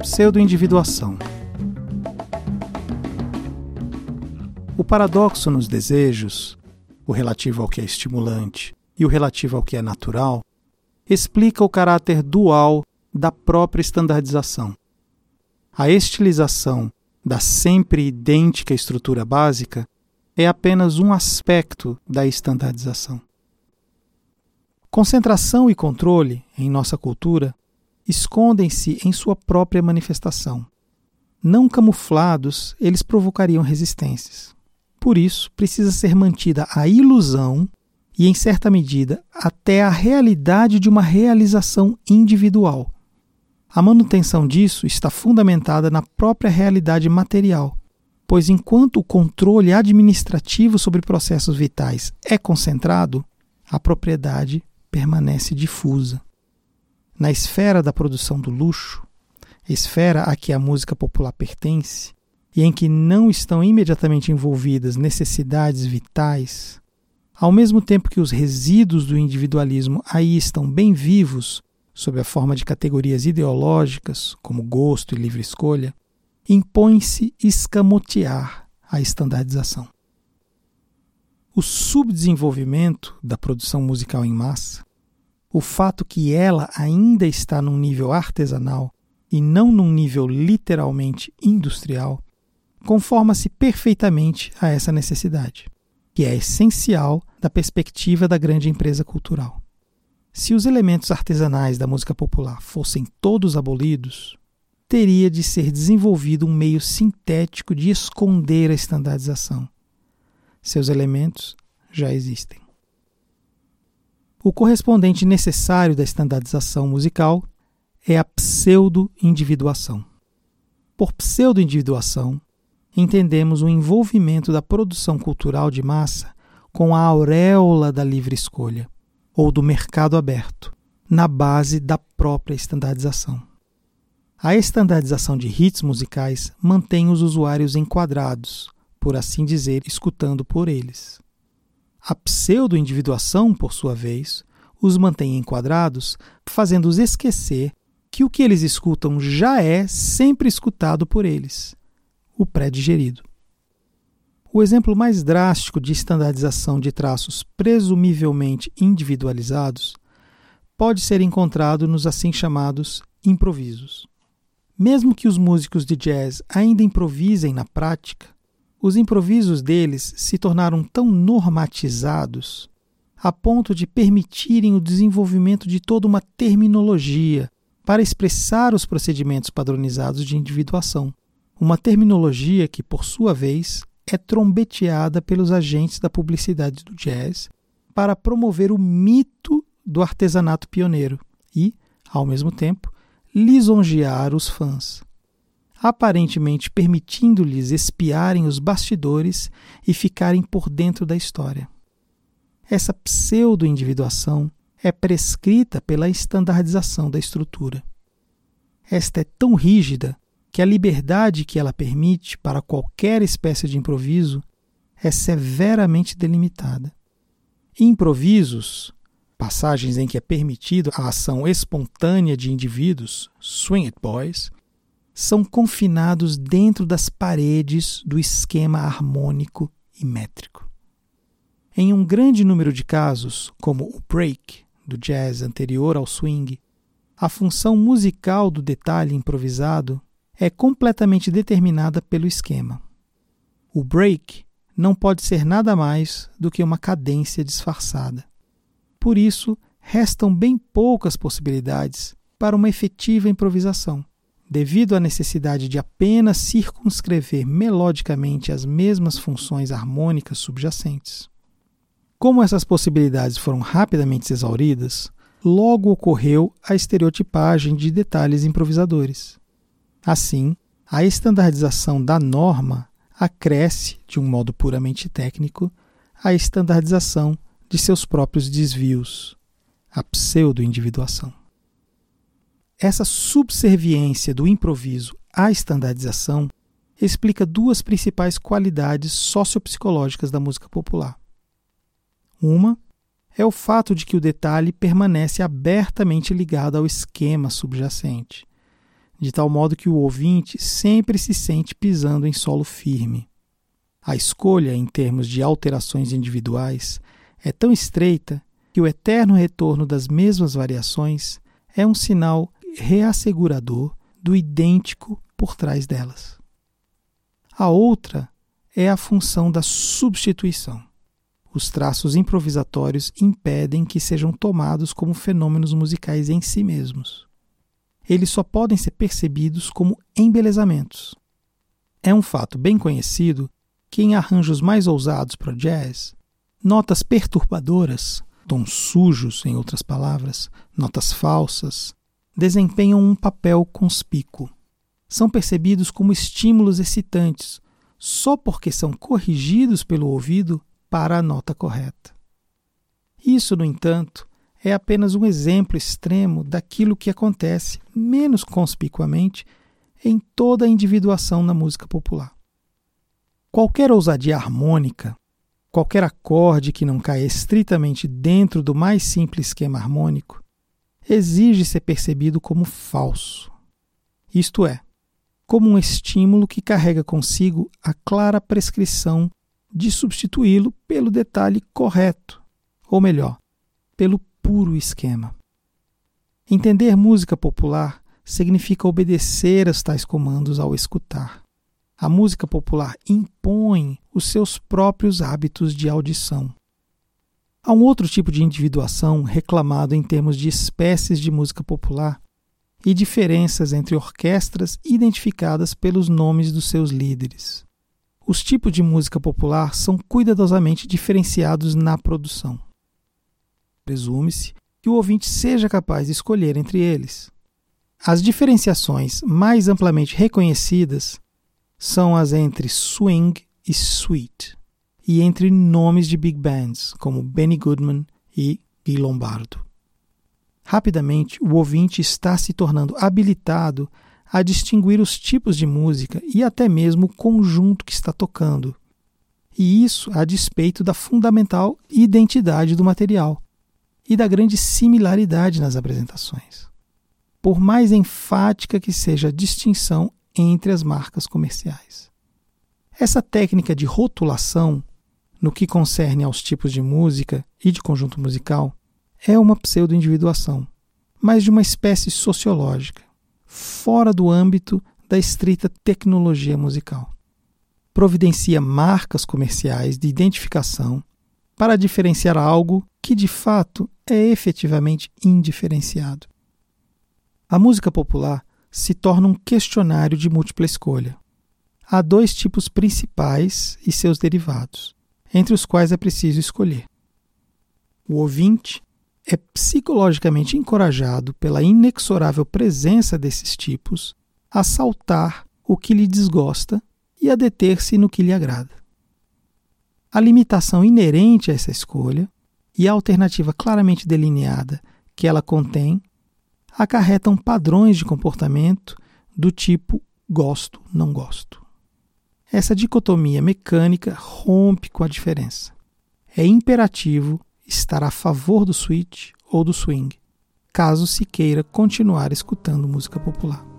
Pseudo-individuação. O paradoxo nos desejos, o relativo ao que é estimulante e o relativo ao que é natural, explica o caráter dual da própria estandardização. A estilização da sempre idêntica estrutura básica é apenas um aspecto da estandardização. Concentração e controle, em nossa cultura, escondem-se em sua própria manifestação. Não camuflados, eles provocariam resistências. Por isso, precisa ser mantida a ilusão e, em certa medida, até a realidade de uma realização individual. A manutenção disso está fundamentada na própria realidade material, pois enquanto o controle administrativo sobre processos vitais é concentrado, a propriedade permanece difusa. Na esfera da produção do luxo, esfera a que a música popular pertence, e em que não estão imediatamente envolvidas necessidades vitais, ao mesmo tempo que os resíduos do individualismo aí estão bem vivos, sob a forma de categorias ideológicas, como gosto e livre escolha, impõe-se escamotear a estandardização. O subdesenvolvimento da produção musical em massa, o fato que ela ainda está num nível artesanal e não num nível literalmente industrial, conforma-se perfeitamente a essa necessidade, que é essencial da perspectiva da grande empresa cultural. Se os elementos artesanais da música popular fossem todos abolidos, teria de ser desenvolvido um meio sintético de esconder a estandardização. Seus elementos já existem. O correspondente necessário da estandardização musical é a pseudo-individuação. Por pseudo-individuação, entendemos o envolvimento da produção cultural de massa com a auréola da livre escolha ou do mercado aberto, na base da própria estandardização. A estandardização de hits musicais mantém os usuários enquadrados, por assim dizer, escutando por eles. A pseudo-individuação, por sua vez, os mantém enquadrados, fazendo-os esquecer que o que eles escutam já é sempre escutado por eles o pré-digerido. O exemplo mais drástico de estandardização de traços presumivelmente individualizados pode ser encontrado nos assim chamados improvisos. Mesmo que os músicos de jazz ainda improvisem na prática, os improvisos deles se tornaram tão normatizados a ponto de permitirem o desenvolvimento de toda uma terminologia para expressar os procedimentos padronizados de individuação, uma terminologia que, por sua vez, é trombeteada pelos agentes da publicidade do jazz para promover o mito do artesanato pioneiro e, ao mesmo tempo, lisonjear os fãs, aparentemente permitindo-lhes espiarem os bastidores e ficarem por dentro da história. Essa pseudo-individuação é prescrita pela estandardização da estrutura. Esta é tão rígida que a liberdade que ela permite para qualquer espécie de improviso é severamente delimitada. Improvisos, passagens em que é permitido a ação espontânea de indivíduos, swing it boys, são confinados dentro das paredes do esquema harmônico e métrico. Em um grande número de casos, como o break do jazz anterior ao swing, a função musical do detalhe improvisado é completamente determinada pelo esquema. O break não pode ser nada mais do que uma cadência disfarçada. Por isso, restam bem poucas possibilidades para uma efetiva improvisação, devido à necessidade de apenas circunscrever melodicamente as mesmas funções harmônicas subjacentes. Como essas possibilidades foram rapidamente exauridas, logo ocorreu a estereotipagem de detalhes improvisadores. Assim, a estandardização da norma acresce, de um modo puramente técnico, a estandardização de seus próprios desvios, a pseudo-individuação. Essa subserviência do improviso à estandardização explica duas principais qualidades sociopsicológicas da música popular. Uma é o fato de que o detalhe permanece abertamente ligado ao esquema subjacente de tal modo que o ouvinte sempre se sente pisando em solo firme. A escolha, em termos de alterações individuais, é tão estreita que o eterno retorno das mesmas variações é um sinal reassegurador do idêntico por trás delas. A outra é a função da substituição. Os traços improvisatórios impedem que sejam tomados como fenômenos musicais em si mesmos. Eles só podem ser percebidos como embelezamentos. É um fato bem conhecido que em arranjos mais ousados para o jazz, notas perturbadoras, tons sujos, em outras palavras, notas falsas, desempenham um papel conspícuo. São percebidos como estímulos excitantes, só porque são corrigidos pelo ouvido para a nota correta. Isso, no entanto, é apenas um exemplo extremo daquilo que acontece, menos conspicuamente, em toda a individuação na música popular. Qualquer ousadia harmônica, qualquer acorde que não caia estritamente dentro do mais simples esquema harmônico, exige ser percebido como falso. Isto é, como um estímulo que carrega consigo a clara prescrição de substituí-lo pelo detalhe correto, ou melhor, pelo puro esquema. Entender música popular significa obedecer a tais comandos ao escutar. A música popular impõe os seus próprios hábitos de audição. Há um outro tipo de individuação reclamado em termos de espécies de música popular e diferenças entre orquestras identificadas pelos nomes dos seus líderes. Os tipos de música popular são cuidadosamente diferenciados na produção. Presume-se que o ouvinte seja capaz de escolher entre eles. As diferenciações mais amplamente reconhecidas são as entre swing e sweet, e entre nomes de big bands como Benny Goodman e Guy Lombardo. Rapidamente, o ouvinte está se tornando habilitado a distinguir os tipos de música e até mesmo o conjunto que está tocando. E isso a despeito da fundamental identidade do material e da grande similaridade nas apresentações. Por mais enfática que seja a distinção entre as marcas comerciais. Essa técnica de rotulação, no que concerne aos tipos de música e de conjunto musical, é uma pseudo-individuação, mas de uma espécie sociológica fora do âmbito da estrita tecnologia musical. Providencia marcas comerciais de identificação para diferenciar algo que de fato é efetivamente indiferenciado. A música popular se torna um questionário de múltipla escolha. Há dois tipos principais e seus derivados, entre os quais é preciso escolher. O ouvinte é psicologicamente encorajado pela inexorável presença desses tipos a saltar o que lhe desgosta e a deter-se no que lhe agrada. A limitação inerente a essa escolha e a alternativa claramente delineada que ela contém acarretam padrões de comportamento do tipo gosto, não gosto. Essa dicotomia mecânica rompe com a diferença. É imperativo estar a favor do switch ou do swing, caso se queira continuar escutando música popular.